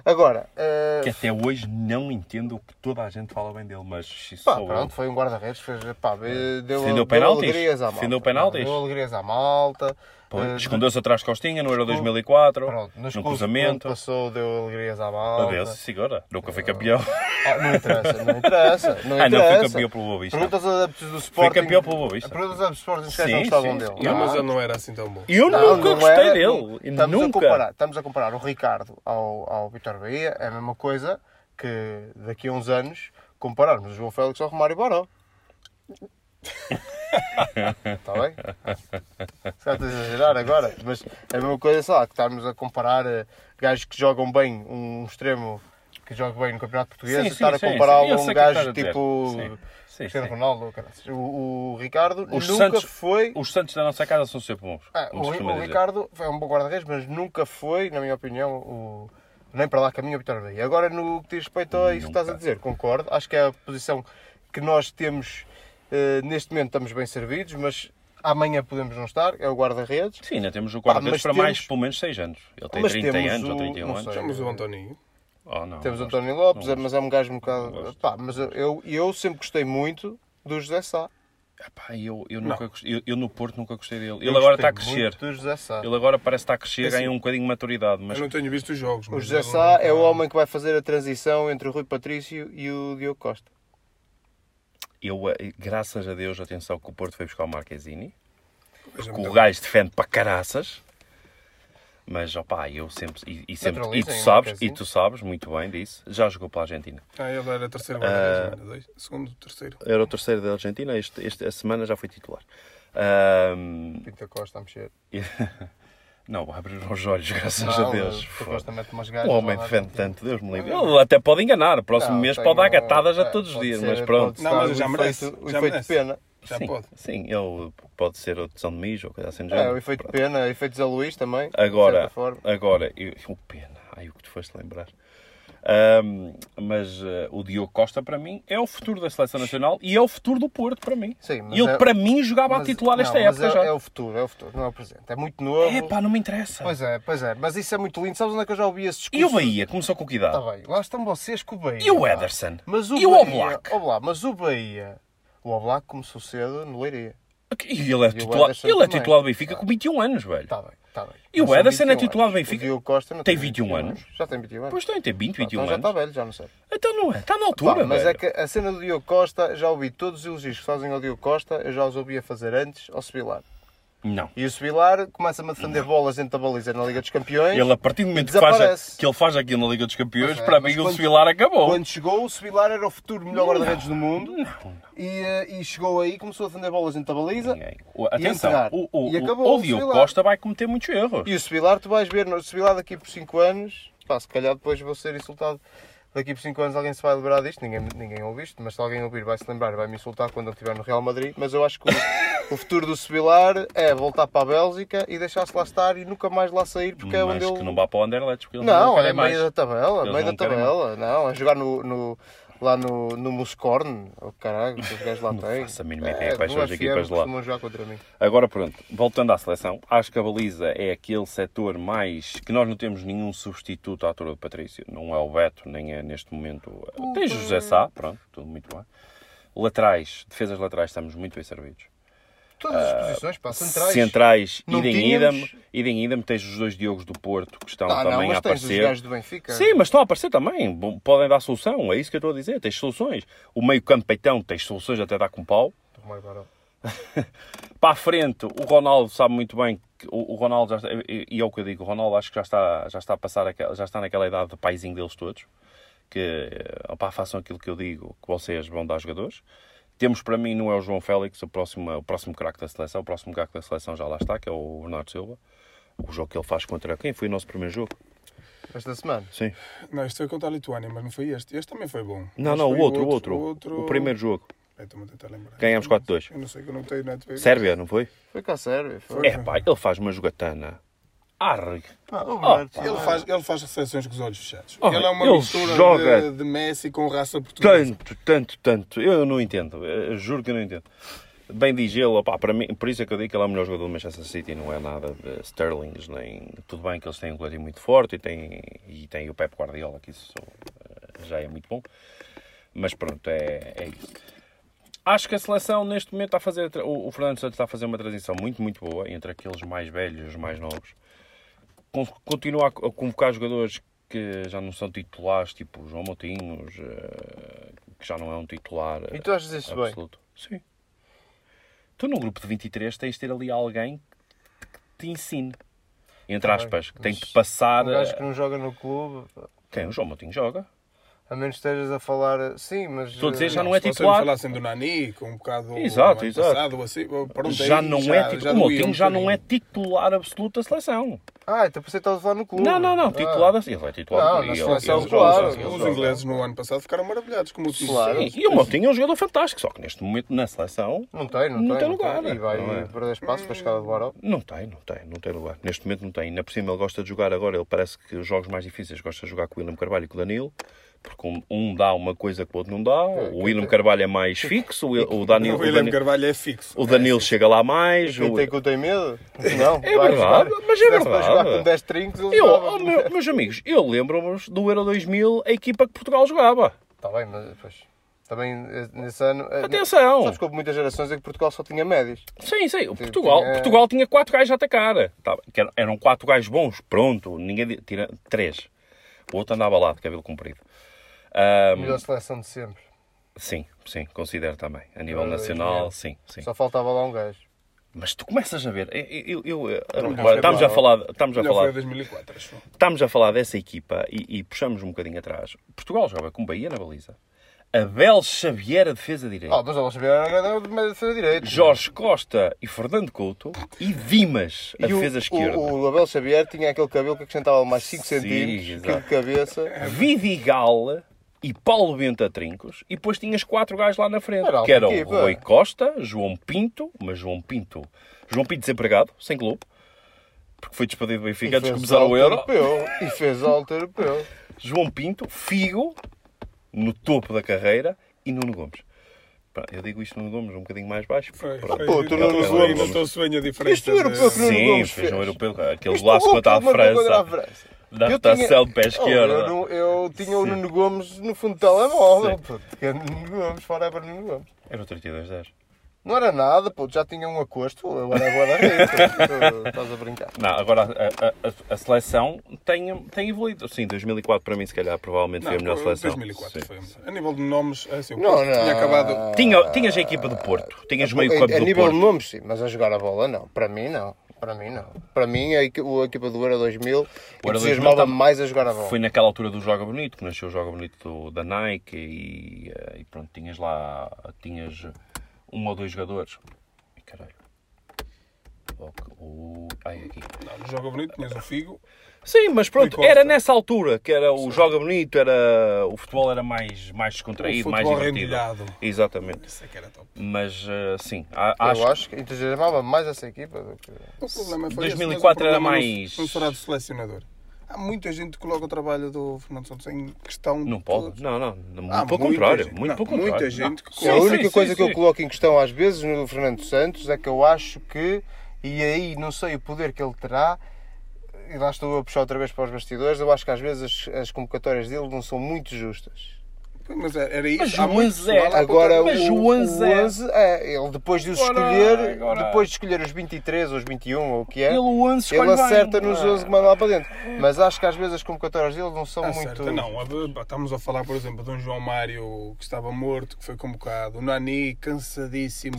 Agora, eh, Que até hoje não entendo o que toda a gente fala bem dele, mas Pá, eu. pronto, foi um guarda-redes, fez, pá, deu, Defendeu deu penaltis? alegrias à malta. Defendeu penaltis? Deu alegrias à malta. Pois, Eh, Escondeu-se atrás de Costinha no Euro 2004, Pronto, no clubes cruzamento. passou, deu alegrias à malta. Adeus, segura. Nunca foi campeão. Ah, não interessa, não interessa. Não Ah, não, interessa. foi campeão pelo Boa Vista. Pergunta aos adeptos do Foi Sporting. campeão pelo Boa Vista. Pergunta aos adeptos do Sporting não gostavam dele. sim. Não, mas ele não era assim tão bom. Eu Não, nunca não gostei era. dele. Estamos a, nunca. comparar, estamos a comparar o Ricardo ao, ao Vitor Bahia, é a mesma coisa que daqui a uns anos compararmos o João Félix ao Romário Baró. Está bem? Se estou a exagerar agora, mas é a mesma coisa, sei lá, que estarmos a comparar eh, gajos que jogam bem, um extremo que joga bem no Campeonato Português, Sim, e estar sim, a compará-lo a um o estás gajo tipo Sim, Cristiano. Ronaldo. O, o Ricardo Os nunca Santos- foi. Os Santos da nossa casa são sempre bons. Ah, como se o, o. Ricardo é um bom guarda-redes, mas nunca foi, na minha opinião, o, nem para lá caminho a Vitória Bahia. Agora, no que diz respeito a isso que estás a dizer, concordo. Acho que é a posição que nós temos, eh, neste momento estamos bem servidos, mas amanhã podemos não estar, é o guarda-redes. Sim, ainda temos o guarda-redes para mais temos- pelo menos 6 anos. Ele tem Mas 30 temos anos ou o- 31 não anos. sei. Temos o Antoninho. Oh, não, Temos o não António. Lopes, Não mas é um gajo um bocado. Não. Pá, mas eu, eu, eu sempre gostei muito do José Sá. Epá, eu, eu, nunca gostei- eu, eu no Porto nunca gostei dele. Eu Ele agora gostei está a crescer. Ele agora parece estar a crescer, É assim, ganha um bocadinho de maturidade. Mas Eu não tenho visto os jogos. O José Sá nunca- é o homem que vai fazer a transição entre o Rui Patrício e o Diogo Costa. Eu, eh, graças a Deus, atenção que o Porto foi buscar o Marquezini. Veja Que muito o gajo defende para caraças. Mas, opá, eu sempre... E, e sempre, e tu sabes, e tu sabes muito bem disso. Já jogou pela Argentina. Ah, ele era terceiro Ah. dois? Segundo, terceiro. Era o terceiro da Argentina. Este, este, esta semana já foi titular. Ahm, Pinto Costa a mexer. não, abriram os olhos, graças Não, a Deus. o. O homem defende tanto, Deus me livre. Ele até pode enganar. Próximo Não, mês pode dar uma- gatadas a é, todos os dias, ser- mas pronto. Não, mas o já merece, efeito- O já efeito merece. pena. Já sim, pode. Sim, ele pode ser o de São Mijo ou coisa assim. do É, o efeito Pronto. pena, o efeito Zé Luís também. de Agora, agora, eu, o pena, ai o que tu foste lembrar. Ahm, mas eh, o Diogo Costa, para mim, é o futuro da seleção nacional e é o futuro do Porto, para mim. Sim, mas ele, é- para mim, jogava a Mas- titular não, esta mas época é, já. é o futuro, é o futuro, não é o presente. É muito novo. É pá, não me interessa. Pois é, pois é. Mas isso é muito lindo. Sabes onde é que eu já ouvi esse discurso? E o Bahia? Começou com que idade? Está bem, lá estão vocês com o Bahia. E o. Ederson? Mas o E o Bahia, Oblak? Oblak, Mas o Bahia... O Oblak começou cedo no Leiria. E ele é o titular, ele é titular do Benfica com 21 anos, velho. Está bem, está bem. E o Mas são Ederson é 21 titular do anos. Benfica? O Diogo Costa não Tem 21 anos. Já tem 21 anos. Pois tem, tem 20, 21 então já está anos. velho, já não sei. Então não é, está na altura, mas velho. é que a cena do Diogo Costa, já ouvi todos os elogios que fazem ao Diogo Costa, eu já os ouvia fazer antes ao Sevilar. Não. E o Sevilar começa-me a defender bolas dentro da baliza na Liga dos Campeões. Ele, a partir do momento que, faz, que ele faz aquilo na Liga dos Campeões, é, para mim o quando- Sevilar acabou. Quando chegou, o Sevilar era o futuro melhor guarda-redes do mundo. Não, não. E, eh, e chegou aí, começou a defender bolas dentro da baliza. Ninguém. O- Atenção, enterrar. o, o, E o- acabou o o Diogo. Costa vai cometer muitos erros. E o Sevilar, tu vais ver, no Sevilar daqui por 5 anos, pá, se calhar depois vou ser insultado. Daqui por 5 anos alguém se vai lembrar disto, ninguém, ninguém ouve isto, mas se alguém ouvir vai se lembrar, vai me insultar quando ele estiver no Real Madrid. Mas eu acho que o, o futuro do Sevilar é voltar para a Bélgica e deixar-se lá estar e nunca mais lá sair, porque é Mas onde ele. que não vá para o Anderlecht, porque eles Não, querem é mais. meio da tabela, Eles meio da não tabela. Não, a jogar no, no- lá no, no Muscorn, oh, caralho, os gajos lá têm. faço a mínima ideia quais no são as equipas lá. costumam jogar contra mim. Agora pronto, voltando à seleção, acho que a baliza é aquele setor mais que nós não temos nenhum substituto à altura do Patrício. Não é o Beto, nem é neste momento. O José Sá, pronto, tudo muito bem. Laterais, defesas laterais, estamos muito bem servidos. Todas as posições, pá, centrais. Centrais, Não idem tínhamos- idem, idem idem, tens os dois Diogos do Porto que estão Ah, não, também mas a tens os aparecer. do Benfica. Sim, mas estão a aparecer também. Podem dar solução, é isso que eu estou a dizer. Tens soluções. O meio campo peitão tens soluções até dar com pau. Para a frente, o Ronaldo sabe muito bem que o, o Ronaldo está, e e é o que eu digo, o Ronaldo acho que já está, já está a passar, aquela- já está naquela idade de paizinho deles todos, que opá, façam aquilo que eu digo, que vocês vão dar jogadores. Temos para mim, não é o João Félix, o próximo, o próximo craque da seleção, o próximo craque da seleção já lá está, que é o Bernardo Silva. O jogo que ele faz contra quem foi o nosso primeiro jogo? Esta semana. Sim. Não, isto foi contra a Lituânia, mas não foi este. Este também foi bom. Não, Mas não, o outro, o outro, O primeiro jogo. É, Estou-me a tentar lembrar. Ganhámos 4-2. Eu não sei que eu não tenho. Sérvia, não foi? Foi cá sério. Foi. Foi. É pá, ele faz uma jogatana. Arre. Ah, Oh, Ele faz, ele faz seleções com os olhos fechados. Oh, ele é uma ele mistura joga de, de Messi com raça portuguesa. Tanto, tanto, tanto. Eu não entendo. Eu juro que eu não entendo. Bem diz ele, opá, para mim, por isso é que eu digo que ele é o melhor jogador do Manchester City, não é nada de Sterlings, nem. Tudo bem que eles têm um coletivo muito forte e têm, e têm o Pep Guardiola, que isso eh, já é muito bom. Mas pronto, é, é isso. Acho que a seleção neste momento está a fazer. O o Fernando Santos está a fazer uma transição muito, muito boa entre aqueles mais velhos e os mais novos. Con- Continua a co- a convocar jogadores que já não são titulares, tipo o João Moutinhos, eh, que já não é um titular E tu achas isso bem? absoluto. Sim. Tu no grupo de 23 tens de ter ali alguém que te ensine. Entre Tá bem, aspas, que tem que passar. Um gajo eh, que não joga no clube, Quem? O João Moutinho joga. A menos que estejas a falar. Sim, mas. Estou a dizer, eh, já não é Se titular. falassem do Nani, com um bocado Exato, exato. passado, assim, pronto, já aí não já- é titular. O Moutinho já não é titular absoluto da seleção. Ah, então pensei que estavas a falar no clube. Não, não, não. Ah. Titular da Ele é titular. Não, na ele- seleção, ele claro. Os, ingleses no ano passado ficaram maravilhados com o Moutinho. Claro. Sim, E o Moutinho é um jogador fantástico, só que neste momento na seleção Não tem, não, Não tem. lugar, E vai é? perder espaço para chegar do Baró. não tem, não tem, não tem lugar. Neste momento não tem. Ainda por cima ele gosta de jogar agora. Ele parece que os jogos mais difíceis gosta de jogar com o William Carvalho e com o Danilo. Porque um, dá uma coisa que o outro não dá. O William Carvalho é mais fixo, o, Danilo, O William Danilo, Carvalho é fixo. o Danilo chega lá mais. Quem o- tem que eu tenho medo? Não. É verdade, jogar. mas é para jogar verdade. com 10 trincos, ele Eu, oh, meu- meus amigos, eu lembro-me do Euro 2000, a equipa que Portugal jogava. Está bem, mas depois. Também eh, nesse ano. eh, Atenção! Sabes que houve muitas gerações em que Portugal só tinha médios. Sim, sim. O Portugal, tinha- Portugal tinha quatro gajos a atacar. Tá, eram, quatro gajos bons, pronto. Ninguém tira três. O outro andava lá de cabelo comprido. A Ahm, melhor seleção de sempre. sim, sim, considero também. A nível Ah, nacional, é. sim, sim. Só faltava lá um gajo. Mas tu começas a ver. Eu, eu- eu- Não, agora, estamos a falar, estamos a falar, em 2004, acho. estamos a falar dessa equipa e, e puxamos um bocadinho atrás. Portugal joga com Bahia na baliza. Abel Xavier a defesa direita. Ah, mas eu vou saber a de defesa direita. Jorge Costa e Fernando Couto e Dimas a E o- defesa esquerda. O, o Abel Xavier tinha aquele cabelo que acrescentava mais 5 Sim, centímetros, de cabeça. Vidigal e Paulo Bento a Trincos. E depois tinhas quatro gajos lá na frente. Era que eram equipa. Rui Costa, João Pinto, mas João Pinto... João Pinto desempregado, sem clube. Porque foi despedido do Benfica antes de fez começar o Euro. Europeu. E fez alto europeu. João Pinto, Figo, no topo da carreira. E Nuno Gomes. Eu digo isto Nuno Gomes um bocadinho mais baixo. Foi, Pronto. foi. Pô, tu não- Notou-se bem a diferença. Isto é europeu que não- Nuno Sim, Gomes fez um fez. europeu. Aquele Isto golaço contra a França. Da rotação tinha- de pé Oh, esquerdo. eu, não- eu tinha o Sim. Nuno Gomes no fundo do telemóvel. Puto, que é Nuno Gomes, forever Nuno Gomes. Era o 32-10. Não era nada, pô, já tinha um acosto, eu era agora rico. Estás a brincar. Não, agora a, a- a- a seleção tem, tem evoluído. Sim, 2004 para mim, se calhar, provavelmente foi a melhor seleção. 2004 Sim. foi. A nível de nomes, é assim, o Não, Porto não. tinha acabado. Tinha, tinhas a equipa do Porto, tinhas meio campo a, a do nível Porto. de nomes, sim, mas a jogar a bola, não. Para mim, não. Para mim, não. Para mim, a, equi- a equipa do Euro 2000 Euro 2000 entusiasmava mais a jogar a bola. Foi naquela altura do Joga Bonito, que nasceu o Joga Bonito da Nike e, eh, e pronto, tinhas lá, tinhas um ou dois jogadores. Ai, caralho. O, o, ai, aqui. Não, no Joga Bonito tinhas o Figo. Sim, mas pronto, era nessa altura que era o Joga Bonito, era, o futebol era mais, mais descontraído, mais divertido. rendilhado. Exatamente. Isso é que era top. Mas eh, sim, a- Eu acho, acho, que entusiasmava mais essa equipa do que. O problema foi 2004 esse, era mais- Não, será do selecionador. Há muita gente que coloca o trabalho do Fernando Santos em questão. não de pode. todos. Não, não. Muito pelo muita contrário. gente- Muito não, pelo contrário. Muita gente que Sim, a coloca. única sim, coisa sim, que eu sim. coloco em questão às vezes no Fernando Santos é que eu acho que, e aí não sei o poder que ele terá, e lá estou a puxar outra vez para os bastidores, eu acho que às vezes as, as convocatórias dele não são muito justas. Mas era isso. Mas Há o muito 11 é- Agora, Mas o, o 11 é- 11 é, ele depois de os Agora- escolher, agora- depois de escolher os 23 ou os 21 ou o que é, Ele, o 11 ele acerta bem. nos 11 que manda lá para dentro. Mas acho que às vezes as convocatórias dele não são Ah, muito. Não, estamos a falar, por exemplo, de um João Mário que estava morto, que foi convocado. O Nani, cansadíssimo,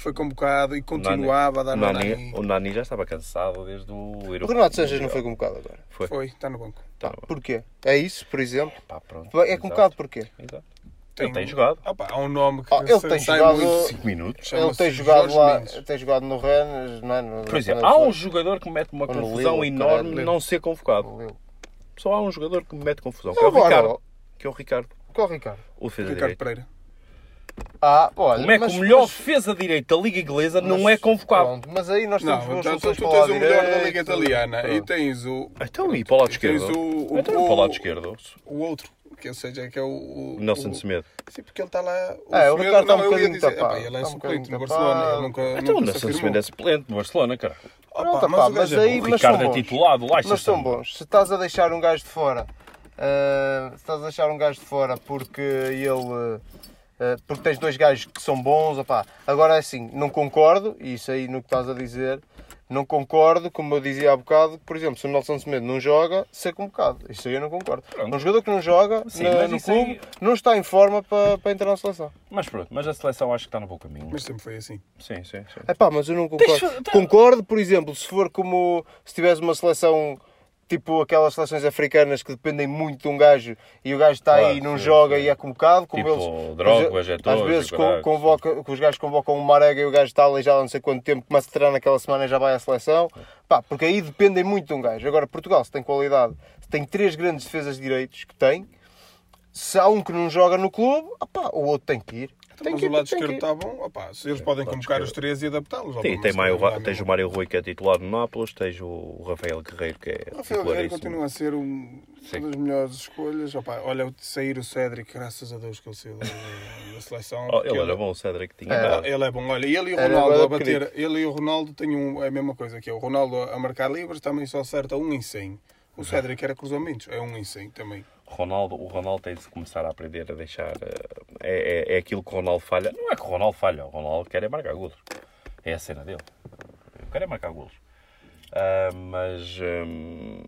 foi convocado e continuava a dar o no Nani, Nani. o Nani já estava cansado desde o O Euro. Renato Sanches não foi convocado agora. Foi. Foi, está no banco. Tá, Porquê? É isso, por exemplo? pá, pronto. É Exato. convocado porquê? Exato. Ele tem jogado. Ah, pá, há um nome que Ah, ele tem sai jogado- muito. 5 minutos. Ele tem jogado Jorge lá, Mendes. tem jogado no Rennes, não é? No- Por exemplo, há um jogador que me mete uma no confusão Lille, enorme caralho. não ser convocado. Lille. Só há um jogador que me mete confusão, que é o Ricardo. agora, Que é o Ricardo. qual é o Ricardo? O defesa Ricardo direito. Pereira. Ah, olha, Como é que mas- o melhor mas- defesa direito da Liga Inglesa não mas- é convocado? Pronto, mas aí nós temos Não, então tu, tu tens o o melhor da Liga Italiana e pronto. tens o. Então, e para o lado esquerdo? o, o, Então, para o lado esquerdo. o outro, que ou seja, que é o. o O Nelson o- Semedo. Sim, porque ele está lá. Ah, o Ricardo está um não, bocadinho dizer, tapado. epá, Ele é um suplente no Barcelona. nunca. Então o Nelson. Semedo é suplente no Barcelona, cara. Opa, mas o mas é aí- bom. O mas Ricardo são é bons. titular do Leicester. Mas são bons. Se estás a deixar um gajo de fora, ah, se estás a deixar um gajo de fora porque ele eh, porque tens dois gajos que são bons, opá. Agora é assim, não concordo, e isso aí no que estás a dizer, não concordo, como eu dizia há bocado, por exemplo, se o Nelson Semedo não joga, ser convocado. Isso aí eu não concordo. Pronto. Um jogador que não joga Sim, na- no clube aí- não está em forma para, para entrar na seleção. Mas pronto, mas a seleção acho que está no bom caminho. Mas sempre foi assim. Sim, sim, sim. É pá, mas eu não concordo. Deixa-. Concordo, por exemplo, se for como se tivesse uma seleção tipo aquelas seleções africanas que dependem muito de um gajo e o gajo está Claro, aí e não sim, joga sim. e é convocado, como Tipo, eles. Drogba, às- Getúlio, Às vezes convoca, os gajos convocam o Marega e o gajo está aleijado há não sei quanto tempo, começa a treinar naquela semana e já vai à seleção. Pá, porque aí dependem muito de um gajo. Agora, Portugal, se tem qualidade, se tem três grandes defesas de direitos que tem, se há um que não joga no clube, opá, o outro tem que ir. Tem Mas que o lado tem que esquerdo está bom. Se eles podem lado convocar esquerdo. os três e adaptá-los. Sim, tem mas Maio, tens o. Mário Rui que é titular no Nápoles, tens o Rafael Guerreiro que é Rafael Guerreiro continua a ser um, uma das melhores escolhas. Opá, olha, sair o Cédric, graças a Deus que ele saiu da, da seleção. Oh, ele era bom, o Cédric tinha. Ele é bom, olha, ele e o Ronaldo a bater, ele e o Ronaldo têm um, é a mesma coisa que é o Ronaldo a marcar livres também só acerta um em 100. O Cédric era cruzamentos, é um em 100 também. Ronaldo, o Ronaldo tem de começar a aprender a deixar. eh, É, é, é aquilo que o Ronaldo falha. Não é que o Ronaldo falha, o Ronaldo quer é marcar golos. É a cena dele. Quero é marcar golos. Ah, mas hum,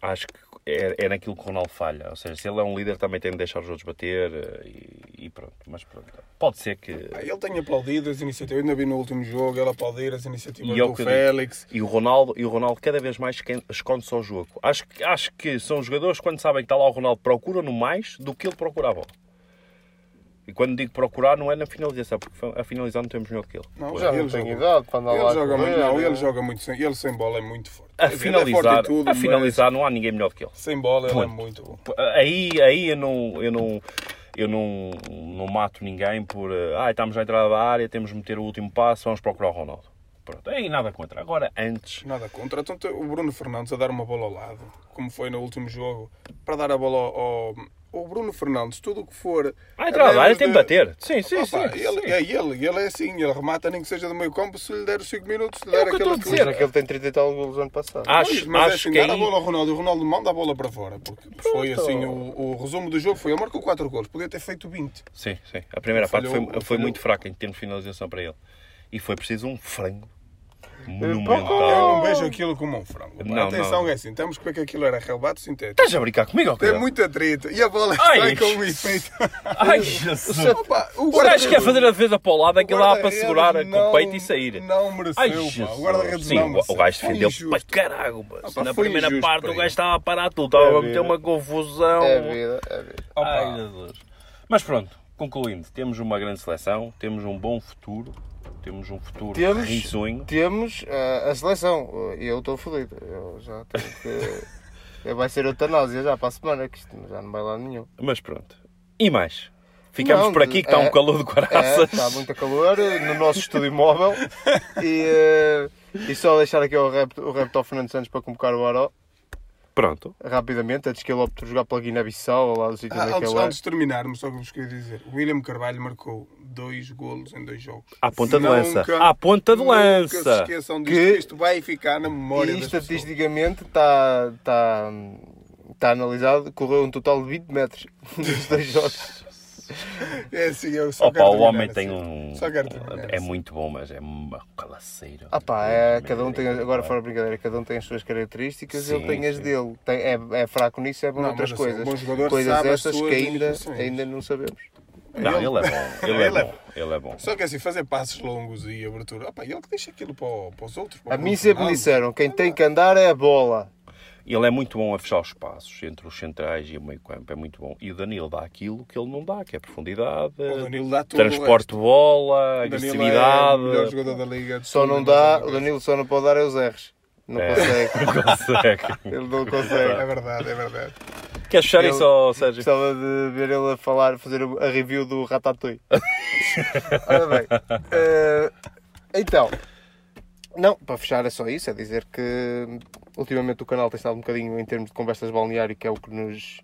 acho que é, é naquilo que o Ronaldo falha. Ou seja, se ele é um líder, também tem de deixar os outros bater eh, e, e pronto. Mas pronto. Pode ser que. Ah, Ele tem aplaudido as iniciativas, eu ainda vi no último jogo ele aplaudir as iniciativas E é do. Félix. E o Ronaldo, e o Ronaldo cada vez mais esconde-se ao jogo. Acho, que- acho que são jogadores quando sabem que está lá o Ronaldo procuram-no mais do que ele procura a bola. E quando digo procurar não é na finalização, porque a finalizar não temos melhor que ele. Não, Já ele não tem idade para andar lá Ele a joga muito, não, ele joga muito sem, ele sem bola é muito forte. A ele é forte finalizar, tudo, a mas finalizar não há ninguém melhor que ele. sem bola ele é muito bom. Aí, aí eu não, eu não, eu não, não mato ninguém por ah, estamos à entrada da área, temos de meter o último passo, vamos procurar o Ronaldo. Pronto, aí nada contra. Agora, antes, Nada contra. Então, o Bruno Fernandes a dar uma bola ao lado, como foi no último jogo, para dar a bola ao. O Bruno Fernandes, tudo o que for. à entrada da a área menos tem de bater. Sim, sim, Opa, sim. ele, sim. É ele, ele é assim, ele remata nem que seja do meio campo se lhe der os 5 minutos, se lhe É o der que eu aquele estou a Mas dizer. é que ele tem 30 e tal golos ano passado. Acho, Pois, mas é acho assim, que dar a bola ao Ronaldo, o Ronaldo manda a bola para fora, porque foi assim, o, o resumo do jogo foi, ele marcou 4 gols, podia ter feito 20. Sim, sim. A primeira parte Falhou- foi, foi muito fraca em termos de finalização para ele. E foi preciso um frango Eu monumental. não vejo aquilo como um frango. Não, Atenção, não. é assim, temos que ver que aquilo era relevado sintético. Estás a brincar comigo, ou? Tem muito atrito e a bola Ai, sai com um efeito. Ai, Jesus. Opa, o O gajo quer fazer a defesa para o lado, aquilo lá para segurar com não- o peito e sair. Não mereceu, Ai, pá. O guarda-redes não o- mereceu. o gajo defendeu para caralho. mas Ah, Na primeira injusto parte o gajo estava a parar tudo, estava É a meter uma confusão. É vida, é vida. Opa, Ai, Jesus. Mas pronto, concluindo, temos uma grande seleção, temos um bom futuro, temos um futuro Temos- risonho. Temos ah, a seleção e eu estou fodido. Eu já tenho que. Vai ser eutanásia já para a semana, que isto já não vai lá nenhum. Mas pronto. E mais? Ficamos Não, por aqui que está é- um calor do É, caraças. está muito calor eh, no nosso estúdio móvel. E, eh, e só deixar aqui o rap, o rap ao Fernando Santos para convocar o Aró Pronto. rapidamente, antes que ele opte por jogar pela Guiné-Bissau, lá do sítio Ah, onde é antes, é. antes de terminarmos, só que vos queria dizer: o William Carvalho marcou dois golos em dois jogos. À ponta de lança. Nunca- À ponta de nunca lança. se esqueçam disto, Que- isto vai ficar na memória E estatisticamente está, está, está analisado, correu um total de 20 metros nos dois jogos. É assim, eu só Opa, quero o homem assim. tem um. Só quero terminar É muito bom, mas é uma calaceira. Ah pá, é, cada um tem, agora fora de brincadeira, cada um tem as suas características, Sim, ele tem as sim. dele. Tem, é, é fraco nisso, é bom Não, noutras mas assim, coisas. um coisas as suas que ainda, ainda não sabemos. Não, ele é bom. Ele é Ele é bom. Ele é bom. Só que assim, fazer passos longos e abertura. Opa, ele que deixa aquilo para, para os outros. para A mim sempre me disseram, quem tem que andar é a bola. Ele é muito bom a fechar os espaços entre os centrais e o meio campo. É muito bom. E o Danilo dá aquilo que ele não dá, que é profundidade, O Danilo dá tudo o transporte de bola, agressividade. é o melhor jogador da liga. Só não dá, o. Danilo só não pode dar é os R's. Não É. consegue. Não consegue. Ele não É consegue. verdade, é verdade. Queres fechar isso, ó, Sérgio? Gostava de ver ele a falar, fazer a review do Ratatouille. Ora bem. eh, então, não, para fechar é só isso, é dizer que ultimamente o canal tem estado um bocadinho em termos de conversas de balneário, que é o que nos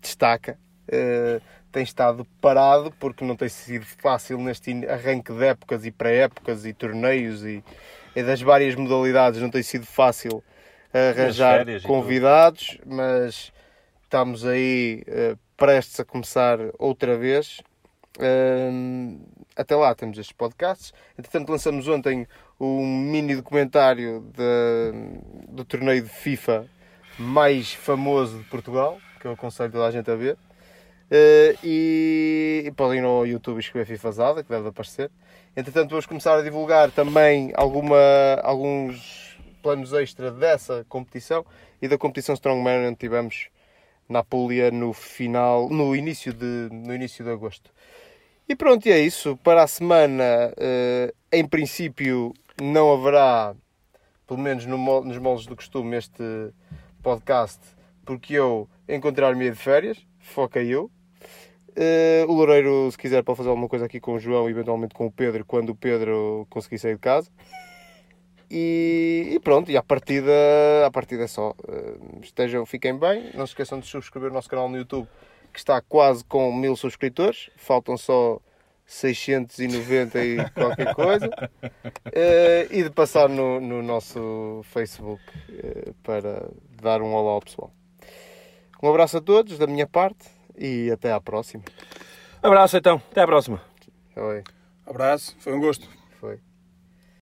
destaca. eh, tem estado parado porque não tem sido fácil neste arranque de épocas e pré-épocas e torneios e, e das várias modalidades não tem sido fácil arranjar convidados, mas estamos aí eh, prestes a começar outra vez Hum, até lá temos estes podcasts. Entretanto, lançamos ontem um mini documentário de- do torneio de FIFA mais famoso de Portugal, que eu aconselho toda a gente a ver. Eh, e, e podem ir ao YouTube escrever FIFAzada, que deve aparecer. Entretanto, vamos começar a divulgar também alguma, alguns planos extra dessa competição e da competição Strongman onde tivemos na Apulia no final, no início de, no início de agosto. E pronto, e é isso. Para a semana, eh, em princípio, não haverá, pelo menos no nos moldes do costume, este podcast, porque eu encontrar-me de férias, foca eu. Eh, o Loureiro, se quiser, pode fazer alguma coisa aqui com o João, eventualmente com o Pedro, quando o Pedro conseguir sair de casa. E, e pronto, e à partida, à partida é só. Eh, estejam, fiquem bem. Não se esqueçam de subscrever o nosso canal no YouTube, que está quase com mil subscritores. Faltam só 690 e qualquer coisa. Eh, e de passar no, no nosso Facebook eh, para dar um olá ao pessoal. Um abraço a todos da minha parte e até à próxima. Abraço então, até à próxima. Oi, Abraço, foi um gosto.